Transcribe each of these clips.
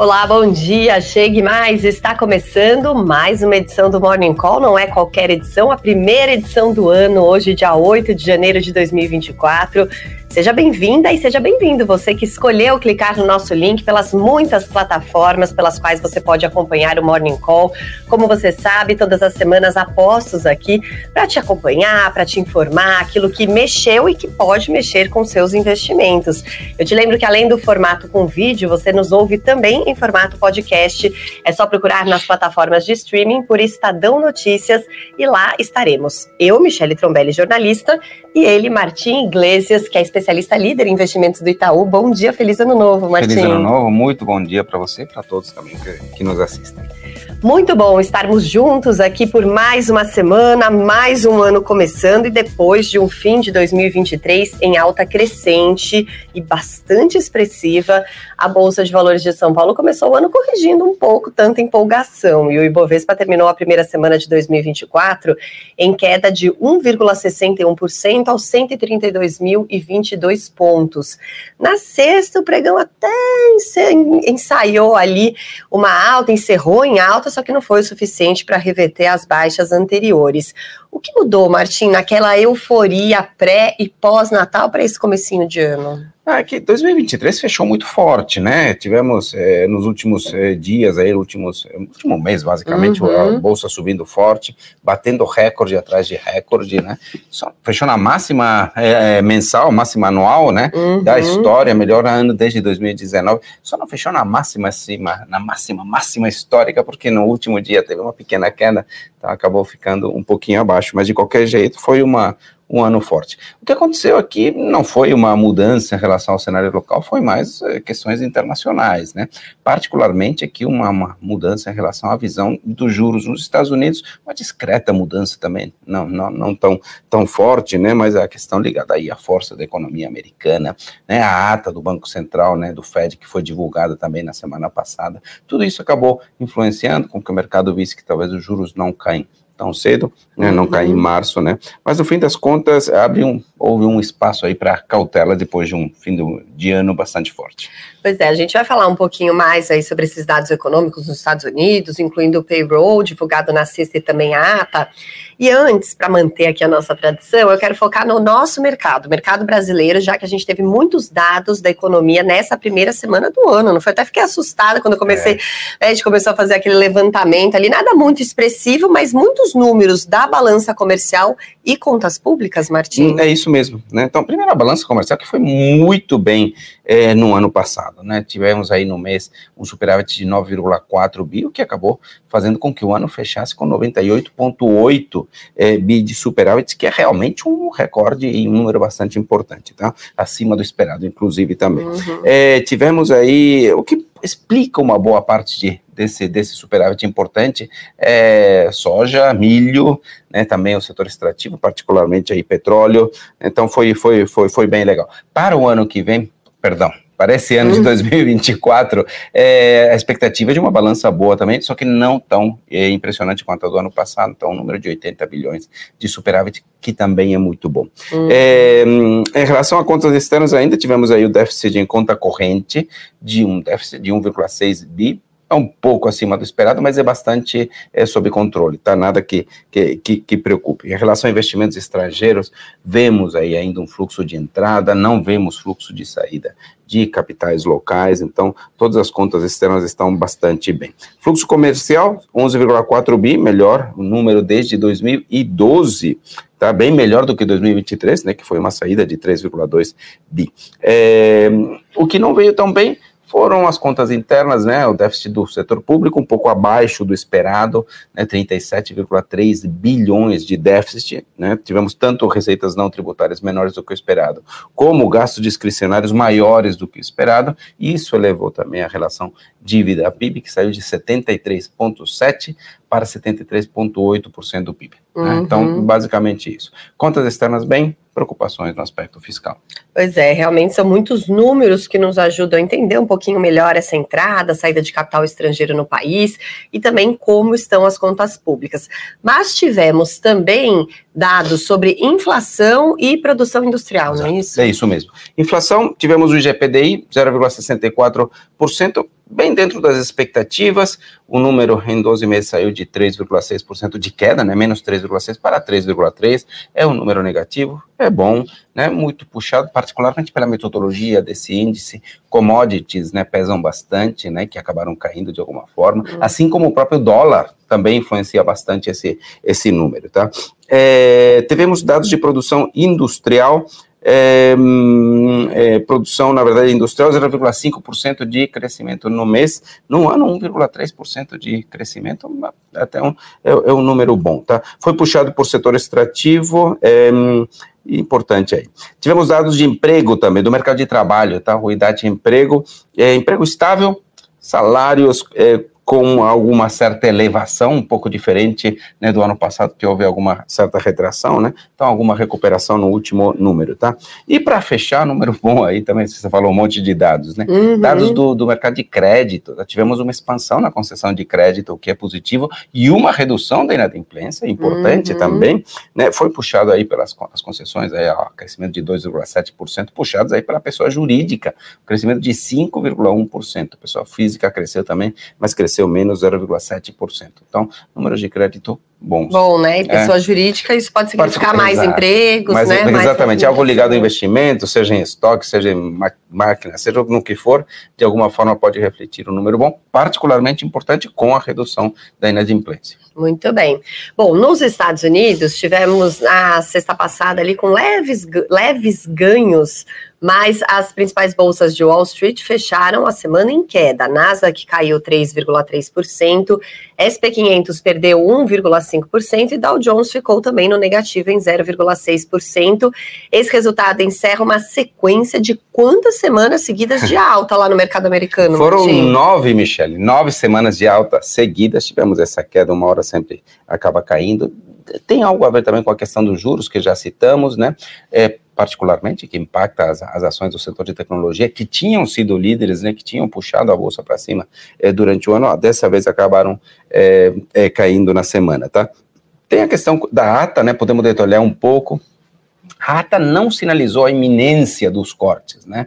Olá, bom dia. Chegue mais. Está começando mais uma edição do Morning Call. Não é qualquer edição, a primeira edição do ano, hoje, dia 8 de janeiro de 2024. Seja bem-vinda e seja bem-vindo você que escolheu clicar no nosso link pelas muitas plataformas pelas quais você pode acompanhar o Morning Call. Como você sabe, todas as semanas apostos aqui para te acompanhar, para te informar aquilo que mexeu e que pode mexer com seus investimentos. Eu te lembro que além do formato com vídeo, você nos ouve também em formato podcast. É só procurar nas plataformas de streaming por Estadão Notícias e lá estaremos. Eu, Michele Trombelli, jornalista, e ele, Martim Iglesias, que é especialista líder em investimentos do Itaú. Bom dia, feliz ano novo, Martim. Feliz ano novo, muito bom dia para você e para todos também que, que nos assistem. Muito bom estarmos juntos aqui por mais uma semana, mais um ano começando e depois de um fim de 2023 em alta crescente e bastante expressiva, a Bolsa de Valores de São Paulo começou o ano corrigindo um pouco tanta empolgação e o Ibovespa terminou a primeira semana de 2024 em queda de 1,61% aos 132.022 pontos. Na sexta, o pregão até ensaiou ali uma alta, encerrou em alta, só que não foi o suficiente para reverter as baixas anteriores. O que mudou, Martim, naquela euforia pré e pós-natal para esse comecinho de ano? Ah, é que 2023 fechou muito forte, né? Tivemos é, nos últimos é, dias, aí, últimos, no último mês, basicamente, uhum. a bolsa subindo forte, batendo recorde atrás de recorde, né? Só fechou na máxima é, mensal, máxima anual, né? Uhum. Da história, melhor ano desde 2019. Só não fechou na máxima acima, na máxima, máxima histórica, porque no último dia teve uma pequena queda, então acabou ficando um pouquinho abaixo. Mas de qualquer jeito, foi uma um ano forte. O que aconteceu aqui não foi uma mudança em relação ao cenário local, foi mais é, questões internacionais, né? Particularmente aqui uma, uma, mudança em relação à visão dos juros nos Estados Unidos, uma discreta mudança também, não, não, não tão, tão forte, né? Mas a questão ligada aí à força da economia americana, né? A ata do Banco Central, né? Do Fed que foi divulgada também na semana passada, tudo isso acabou influenciando com que o mercado visse que talvez os juros não caem tão cedo, né, não cair em uhum. março, né? Mas no fim das contas, abre um, houve um espaço aí para cautela depois de um fim do, de ano bastante forte. Pois é, a gente vai falar um pouquinho mais aí sobre esses dados econômicos nos Estados Unidos, incluindo o payroll divulgado na sexta e também a ata. E antes, para manter aqui a nossa tradição, eu quero focar no nosso mercado, mercado brasileiro, já que a gente teve muitos dados da economia nessa primeira semana do ano. Não foi? Até fiquei assustada quando eu comecei, é. a gente começou a fazer aquele levantamento ali, nada muito expressivo, mas muitos números da balança comercial e contas públicas, Martim. É isso mesmo, né? Então, primeiro a balança comercial que foi muito bem é, no ano passado, né? Tivemos aí no mês um superávit de 9,4 bi, o que acabou fazendo com que o ano fechasse com 98,8 é, bi de superávit, que é realmente um recorde e um número bastante importante, tá? Acima do esperado, inclusive, também. Uhum. É, tivemos aí, o que explica uma boa parte de, desse, desse superávit importante, é soja, milho, né, também o setor extrativo, particularmente aí petróleo, então foi, foi, foi, foi bem legal. Para o ano que vem, perdão, para esse ano de 2024, uhum. é, a expectativa é de uma balança boa também, só que não tão é, impressionante quanto a do ano passado, então um número de 80 bilhões de superávit, que também é muito bom. Uhum. É, em relação a contas externas, ainda tivemos aí o déficit em conta corrente de um déficit de 1,6 bi, é um pouco acima do esperado, mas é bastante é, sob controle, tá? Nada que, que, que, que, preocupe. Em relação a investimentos estrangeiros, vemos aí ainda um fluxo de entrada, não vemos fluxo de saída de capitais locais, então todas as contas externas estão bastante bem. Fluxo comercial, 11,4 bi, melhor o número desde 2012, tá bem melhor do que 2023, né, que foi uma saída de 3,2 bi. É, o que não veio tão bem foram as contas internas, né, o déficit do setor público um pouco abaixo do esperado, né, 37,3 bilhões de déficit, né, tivemos tanto receitas não tributárias menores do que o esperado, como gastos discricionários maiores do que o esperado, e isso elevou também a relação dívida PIB, que saiu de 73,7% para 73,8% do PIB. Uhum. Né? Então, basicamente isso. Contas externas bem, preocupações no aspecto fiscal. Pois é, realmente são muitos números que nos ajudam a entender um pouquinho melhor essa entrada, saída de capital estrangeiro no país e também como estão as contas públicas. Mas tivemos também dados sobre inflação e produção industrial, Exato. não é isso? É isso mesmo. Inflação, tivemos o IGPDI 0,64%, bem dentro das expectativas. O número em 12 meses saiu de 3,6% de queda, né? Menos 3,6 para 3,3. É um número negativo, é bom, né? Muito puxado, particularmente pela metodologia desse índice. Commodities, né, pesam bastante, né, que acabaram caindo de alguma forma, uhum. assim como o próprio dólar também influencia bastante esse esse número, tá? É, tivemos dados de produção industrial é, é, produção, na verdade, industrial, 0,5% de crescimento no mês, no ano 1,3% de crescimento, até um, é, é, um número bom, tá? Foi puxado por setor extrativo, é, importante aí. Tivemos dados de emprego também, do mercado de trabalho, tá? Ruidade de emprego, é, emprego estável, salários é, com alguma certa elevação, um pouco diferente né, do ano passado, que houve alguma certa retração, né? Então, alguma recuperação no último número, tá? E para fechar, número bom aí também, você falou um monte de dados, né? Uhum. Dados do, do mercado de crédito, já tivemos uma expansão na concessão de crédito, o que é positivo, e uma redução da inadimplência, importante uhum. também, né? Foi puxado aí pelas as concessões, aí, ó, crescimento de 2,7%, puxados aí pela pessoa jurídica, crescimento de 5,1%. Pessoa física cresceu também, mas cresceu cresceu menos 0,7%. Então, números de crédito bons. Bom, né? E pessoa é. jurídica, isso pode significar mais exato. empregos, Mas, né? Exatamente, mais algo ligado ao investimento, seja em estoque, seja em máquina, seja no que for, de alguma forma pode refletir um número bom, particularmente importante com a redução da inadimplência. Muito bem. Bom, nos Estados Unidos, tivemos na sexta passada ali com leves, leves ganhos mas as principais bolsas de Wall Street fecharam a semana em queda. A Nasdaq caiu 3,3%, SP 500 perdeu 1,5% e Dow Jones ficou também no negativo em 0,6%. Esse resultado encerra uma sequência de quantas semanas seguidas de alta lá no mercado americano? Foram nove, Michele, nove semanas de alta seguidas. Tivemos essa queda, uma hora sempre acaba caindo. Tem algo a ver também com a questão dos juros que já citamos, né? É, particularmente, que impacta as, as, ações do setor de tecnologia, que tinham sido líderes, né, que tinham puxado a bolsa para cima é, durante o ano, dessa vez acabaram é, é, caindo na semana, tá? Tem a questão da ata, né, podemos detalhar um pouco, a ata não sinalizou a iminência dos cortes, né?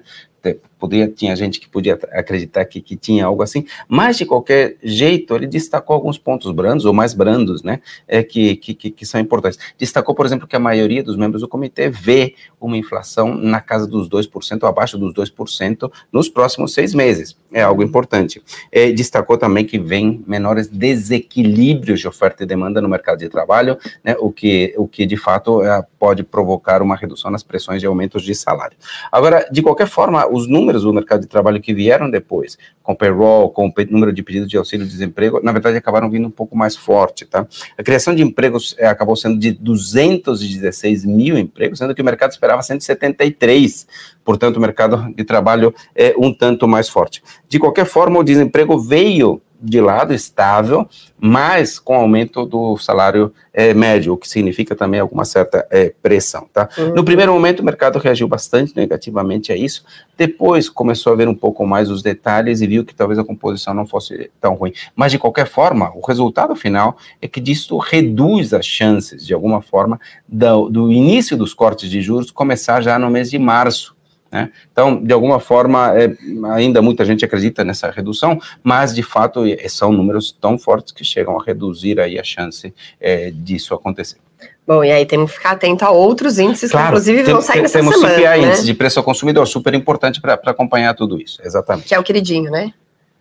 Podia, tinha gente que podia acreditar que, que tinha algo assim, mas de qualquer jeito ele destacou alguns pontos brandos, ou mais brandos, né, é, que, que, que são importantes. Destacou, por exemplo, que a maioria dos membros do comitê vê uma inflação na casa dos 2%, abaixo dos 2%, nos próximos seis meses. É algo importante. É, destacou também que vem menores desequilíbrios de oferta e demanda no mercado de trabalho, né, o, que, o que de fato é, pode provocar uma redução nas pressões de aumentos de salário. Agora, de qualquer forma, os números números do mercado de trabalho que vieram depois, com payroll, com o número de pedidos de auxílio-desemprego, na verdade acabaram vindo um pouco mais forte, tá? A criação de empregos é, acabou sendo de 216 mil empregos, sendo que o mercado esperava 173, portanto o mercado de trabalho é um tanto mais forte. De qualquer forma, o desemprego veio de lado estável, mas com aumento do salário é, médio, o que significa também alguma certa é, pressão, tá? Uhum. No primeiro momento, o mercado reagiu bastante negativamente a isso, depois começou a ver um pouco mais os detalhes e viu que talvez a composição não fosse tão ruim. Mas, de qualquer forma, o resultado final é que disso reduz as chances, de alguma forma, do, do início dos cortes de juros começar já no mês de março, né? Então, de alguma forma, é, ainda muita gente acredita nessa redução, mas de fato são números tão fortes que chegam a reduzir aí a chance é, disso acontecer. Bom, e aí temos que ficar atento a outros índices claro, que inclusive vão sair nessa temos semana. Temos CPI, né? índice de preço ao consumidor, super importante para acompanhar tudo isso, exatamente. Que é o queridinho, né?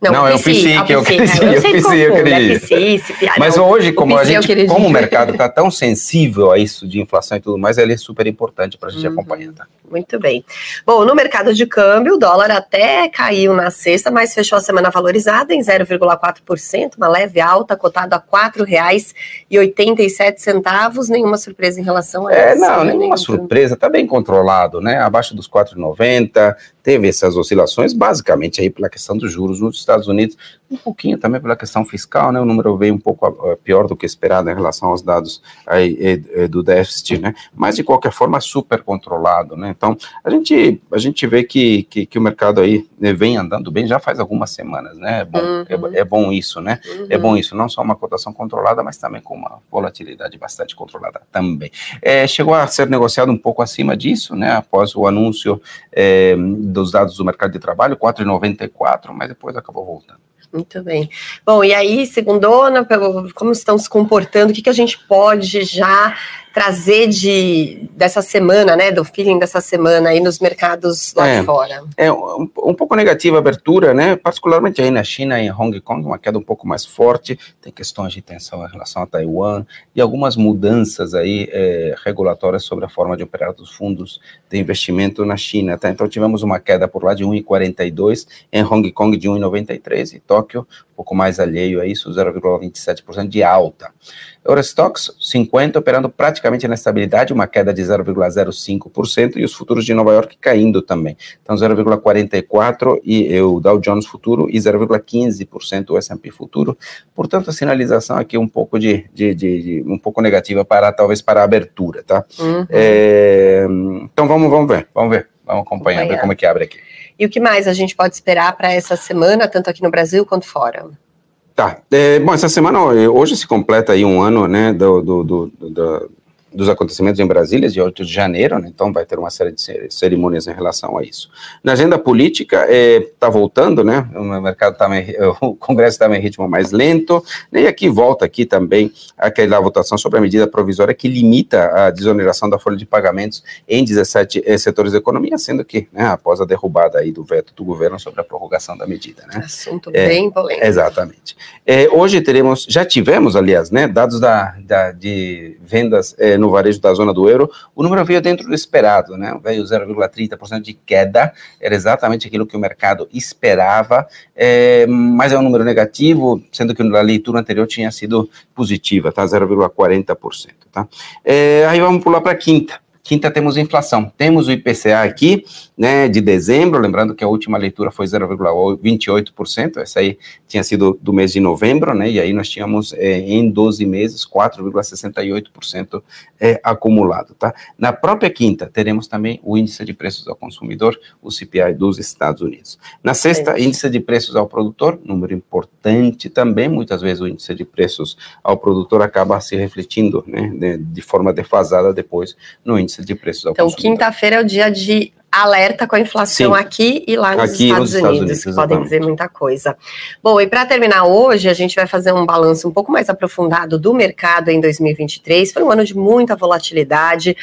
Não, não é o PC, que é o queridinho. Eu, PC, eu acredito. Mas hoje, como, a gente, como o mercado está tão sensível a isso de inflação e tudo mais, ele é super importante para a gente uhum. acompanhar, tá? Muito bem. Bom, no mercado de câmbio, o dólar até caiu na sexta, mas fechou a semana valorizada em 0,4%, uma leve alta, cotado a R$ 4,87. Nenhuma surpresa em relação a é, Não, nenhuma surpresa, está bem controlado, né? Abaixo dos 4,90, teve essas oscilações, basicamente aí pela questão dos juros nos Estados Unidos, um pouquinho também pela questão fiscal, né? O número veio um pouco uh, pior do que esperado em relação aos dados aí, do déficit, né? Mas de qualquer forma super controlado, né? Então a gente a gente vê que, que, que o mercado aí né, vem andando bem já faz algumas semanas, né? É bom, é uhum. é, é, bom isso, né? Uhum. É bom isso, não só uma cotação controlada, mas também com uma volatilidade bastante controlada também. É, chegou a ser negociado um pouco acima disso, né? Após o anúncio é, dos dados do mercado de trabalho, 4,94, mas depois acabou voltando. Muito bem. Bom, e aí, segundona, como estão se comportando, o que, que a gente pode já trazer de, dessa semana, né, do feeling dessa semana aí nos mercados lá é, de fora? É um, um, pouco negativa a abertura, né, particularmente aí na China e em Hong Kong, uma queda um pouco mais forte, tem questões de tensão em relação a Taiwan e algumas mudanças aí é, regulatórias sobre a forma de operar dos fundos de investimento na China, tá? Então tivemos uma queda por lá de 1,42, em Hong Kong de 1,93 e Tóquio um pouco mais alheio a isso, 0,27% de alta. Eurostox 50 operando praticamente na estabilidade, uma queda de 0,05% e os futuros de Nova York caindo também. Então 0,44 e o Dow Jones futuro e 0,15% o S&P futuro. Portanto, a sinalização aqui um pouco de, de, de, de, um pouco negativa para talvez para a abertura, tá? Uhum. É, então vamos vamos ver, vamos ver, vamos acompanhar, acompanhar. ver como é que abre aqui. E o que mais a gente pode esperar para essa semana, tanto aqui no Brasil quanto fora? Tá. É, bom, essa semana, hoje se completa aí um ano, né, do, do, do, do dos acontecimentos em Brasília, de 8 de janeiro, né? então vai ter uma série de cerimônias em relação a isso. Na agenda política, está é, tá voltando, né? o mercado tá meio, o Congresso está em ritmo mais lento, né? e aqui volta aqui também aquela votação sobre a medida provisória que limita a desoneração da folha de pagamentos em 17 é, setores da economia, sendo que, né, após a derrubada aí do veto do governo sobre a prorrogação da medida. Né? Assunto é, bem polêmico. Exatamente. É, hoje teremos, já tivemos, aliás, né, dados da, da de vendas é, no varejo da zona do euro, o número veio dentro do esperado, né? Veio 0,30% de queda, era exatamente aquilo que o mercado esperava, é, mas é um número negativo, sendo que na leitura anterior tinha sido positiva, tá? 0,40%, tá? É, aí vamos pular para quinta. Quinta temos inflação. Temos o IPCA aqui, né, de dezembro, lembrando que a última leitura foi 0,28%, essa aí tinha sido do mês de novembro, né, e aí nós tínhamos é, em 12 meses 4,68% é, acumulado, tá? Na própria quinta teremos também o índice de preços ao consumidor, o CPI dos Estados Unidos. Na sexta, é índice de preços ao produtor, número importante também, muitas vezes o índice de preços ao produtor acaba se refletindo, né, de, de forma defasada depois no índice índice de preços ao então, consumidor. Então, quinta-feira é o dia de alerta com a inflação Sim. aqui e lá nos, aqui Estados, nos Estados, Unidos, que podem dizer muita coisa. Bom, e para terminar hoje, a gente vai fazer um balanço um pouco mais aprofundado do mercado em 2023. Foi um ano de muita volatilidade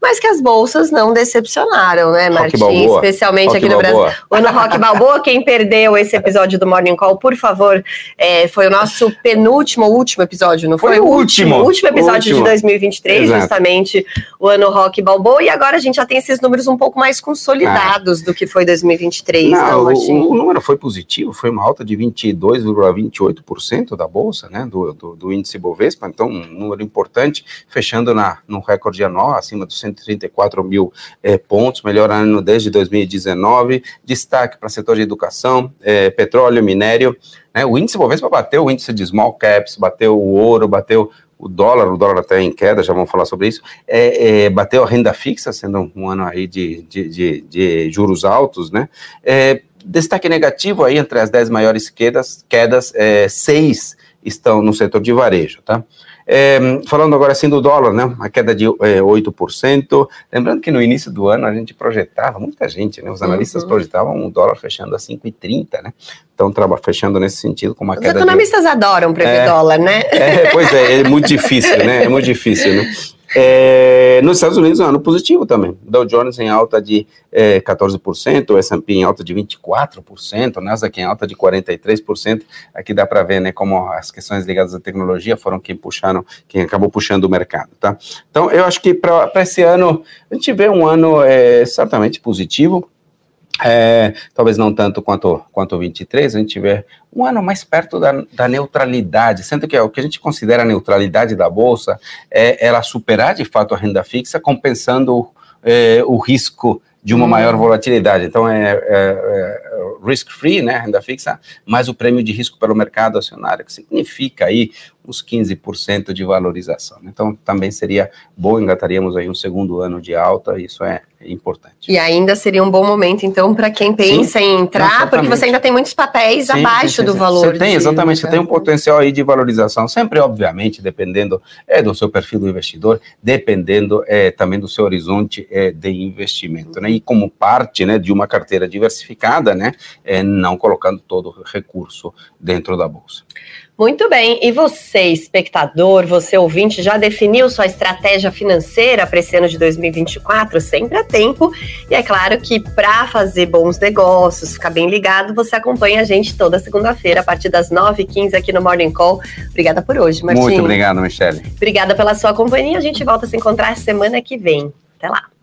mas que as bolsas não decepcionaram, né, Martim? Especialmente Rock aqui no. Brasil. O ano Rock Balboa, quem perdeu esse episódio do Morning Call, por favor, é, foi o nosso penúltimo, último episódio, não foi? Foi o último. Último episódio último. de 2023, Exato. justamente o ano Rock Balboa, e agora a gente já tem esses números um pouco mais consolidados ah. do que foi 2023, não, não Martim? O, o, número foi positivo, foi uma alta de 22,28% da bolsa, né, do, do, do, índice Bovespa, então um número importante, fechando na, no recorde anual, acima dos 134 mil é, pontos, melhor ano desde 2019. Destaque para setor de educação, é, petróleo, minério. Né? O índice Bovespa bateu o índice de small caps, bateu o ouro, bateu o dólar, o dólar até em queda, já vamos falar sobre isso, é, é, bateu a renda fixa, sendo um ano aí de, de, de, de juros altos, né? É, destaque negativo aí entre as 10 maiores quedas, quedas, é, seis estão no setor de varejo, tá? É, falando agora assim do dólar, né? A queda de é, 8%. Lembrando que no início do ano a gente projetava, muita gente, né? Os analistas uhum. projetavam o dólar fechando a 5,30, né? Então, fechando nesse sentido com uma Os queda. Os economistas de... adoram prever é, dólar, né? É, pois é, é muito difícil, né? É muito difícil, né? É, nos Estados Unidos, um ano positivo também. Dow Jones em alta de é, 14%, o S&P em alta de 24%, Nasdaq em alta de 43%. Aqui dá para ver, né, como as questões ligadas à tecnologia foram quem puxaram, quem acabou puxando o mercado, tá? Então, eu acho que para esse ano, a gente vê um ano é, certamente positivo, é, talvez não tanto quanto, quanto o 23, a gente vê um ano mais perto da, da, neutralidade, sendo que o que a gente considera a neutralidade da Bolsa é ela superar de fato a renda fixa, compensando é, o risco de uma hum. maior volatilidade. Então, é, é, é risk-free, né, renda fixa, mais o prêmio de risco pelo mercado acionário, que significa aí uns 15% de valorização. Então, também seria bom, engataríamos aí um segundo ano de alta, isso é importante. E ainda seria um bom momento, então, para quem pensa sim, em entrar, exatamente. porque você ainda tem muitos papéis sim, abaixo sim, do valor. Você tem, exatamente, você tem um potencial aí de valorização, sempre, obviamente, dependendo é, do seu perfil do investidor, dependendo é, também do seu horizonte é, de investimento, né? E como parte, né, de uma carteira diversificada, né, é, não colocando todo o recurso dentro da bolsa. Muito bem. E você, espectador, você ouvinte, já definiu sua estratégia financeira para esse ano de 2024? Sempre há tempo. E é claro que para fazer bons negócios, ficar bem ligado, você acompanha a gente toda segunda-feira, a partir das 9h15 aqui no Morning Call. Obrigada por hoje, Martim. Muito obrigado, Michele. Obrigada pela sua companhia. A gente volta a se encontrar semana que vem. Até lá.